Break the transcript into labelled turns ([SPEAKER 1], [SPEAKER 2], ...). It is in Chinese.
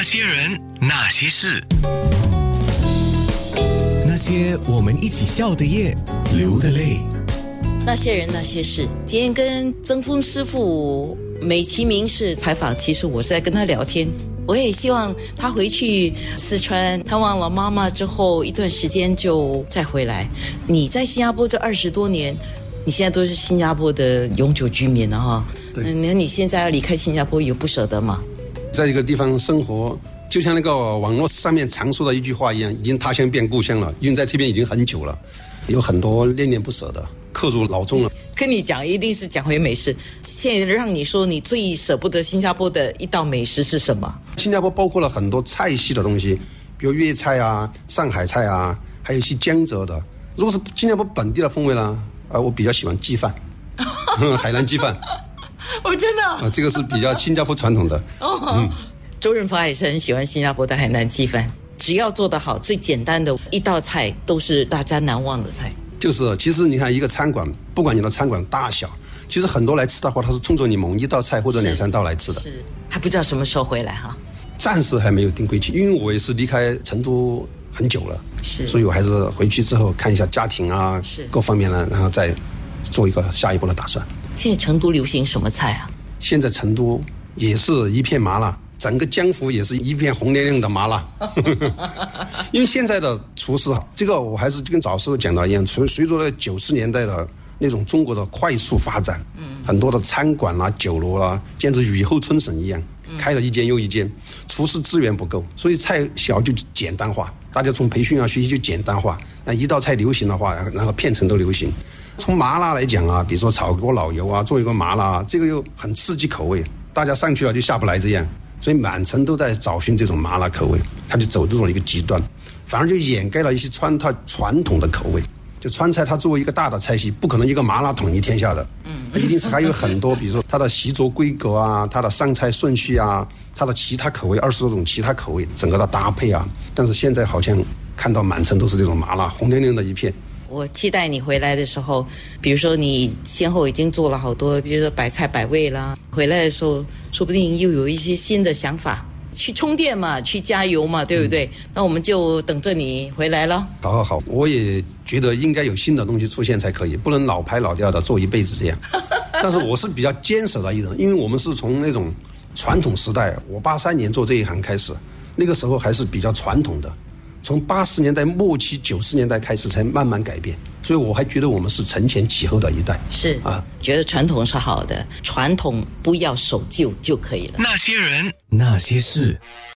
[SPEAKER 1] 那些人，那些事，
[SPEAKER 2] 那些我们一起笑的夜，流的泪。
[SPEAKER 3] 那些人那些事，今天跟曾峰师傅美其名是采访，其实我是在跟他聊天。我也希望他回去四川探望了妈妈之后一段时间就再回来。你在新加坡这二十多年，你现在都是新加坡的永久居民了哈。那你现在要离开新加坡，有不舍得吗？
[SPEAKER 4] 在一个地方生活，就像那个网络上面常说的一句话一样，已经他乡变故乡了。因为在这边已经很久了，有很多恋恋不舍的，刻入脑中了。
[SPEAKER 3] 跟你讲，一定是讲回美食。现在让你说，你最舍不得新加坡的一道美食是什么？
[SPEAKER 4] 新加坡包括了很多菜系的东西，比如粤菜啊、上海菜啊，还有一些江浙的。如果是新加坡本地的风味呢，呃，我比较喜欢鸡饭，海南鸡饭
[SPEAKER 3] 我真的。
[SPEAKER 4] 啊，这个是比较新加坡传统的。
[SPEAKER 3] 哦，嗯周润发也是很喜欢新加坡的海南鸡饭，只要做得好，最简单的一道菜都是大家难忘的菜。
[SPEAKER 4] 就是，其实你看一个餐馆，不管你的餐馆大小，其实很多来吃的话，他是冲着你某一道菜或者两三道来吃的。
[SPEAKER 3] 是，还不知道什么时候回来哈。
[SPEAKER 4] 暂时还没有定规矩，因为我也是离开成都很久了，
[SPEAKER 3] 是
[SPEAKER 4] 所以我还是回去之后看一下家庭啊，
[SPEAKER 3] 是
[SPEAKER 4] 各方面呢，然后再做一个下一步的打算。
[SPEAKER 3] 现在成都流行什么菜啊？
[SPEAKER 4] 现在成都也是一片麻辣，整个江湖也是一片红亮亮的麻辣。因为现在的厨师，这个我还是跟早时候讲的一样，随随着那九十年代的那种中国的快速发展，嗯，很多的餐馆啦、酒楼啦，简直雨后春笋一样，开了一间又一间，厨师资源不够，所以菜小就简单化，大家从培训啊学习就简单化。那一道菜流行的话，然后片层都流行。从麻辣来讲啊，比如说炒锅老油啊，做一个麻辣啊，这个又很刺激口味，大家上去了就下不来这样，所以满城都在找寻这种麻辣口味，他就走入了一个极端，反而就掩盖了一些川菜传统的口味。就川菜，它作为一个大的菜系，不可能一个麻辣统一天下的，嗯，它一定是还有很多，比如说它的习作规格啊，它的上菜顺序啊，它的其他口味二十多种其他口味，整个的搭配啊，但是现在好像看到满城都是这种麻辣，红亮亮的一片。
[SPEAKER 3] 我期待你回来的时候，比如说你先后已经做了好多，比如说百菜百味啦，回来的时候说不定又有一些新的想法，去充电嘛，去加油嘛，对不对？那我们就等着你回来了。
[SPEAKER 4] 好好好，我也觉得应该有新的东西出现才可以，不能老牌老调的做一辈子这样。但是我是比较坚守的一人，因为我们是从那种传统时代，我八三年做这一行开始，那个时候还是比较传统的，从八十年代末期、九十年代开始才慢慢改变，所以我还觉得我们是承前启后的一代。
[SPEAKER 3] 是
[SPEAKER 4] 啊，
[SPEAKER 3] 觉得传统是好的，传统不要守旧就可以了。
[SPEAKER 1] 那些人，
[SPEAKER 2] 那些事。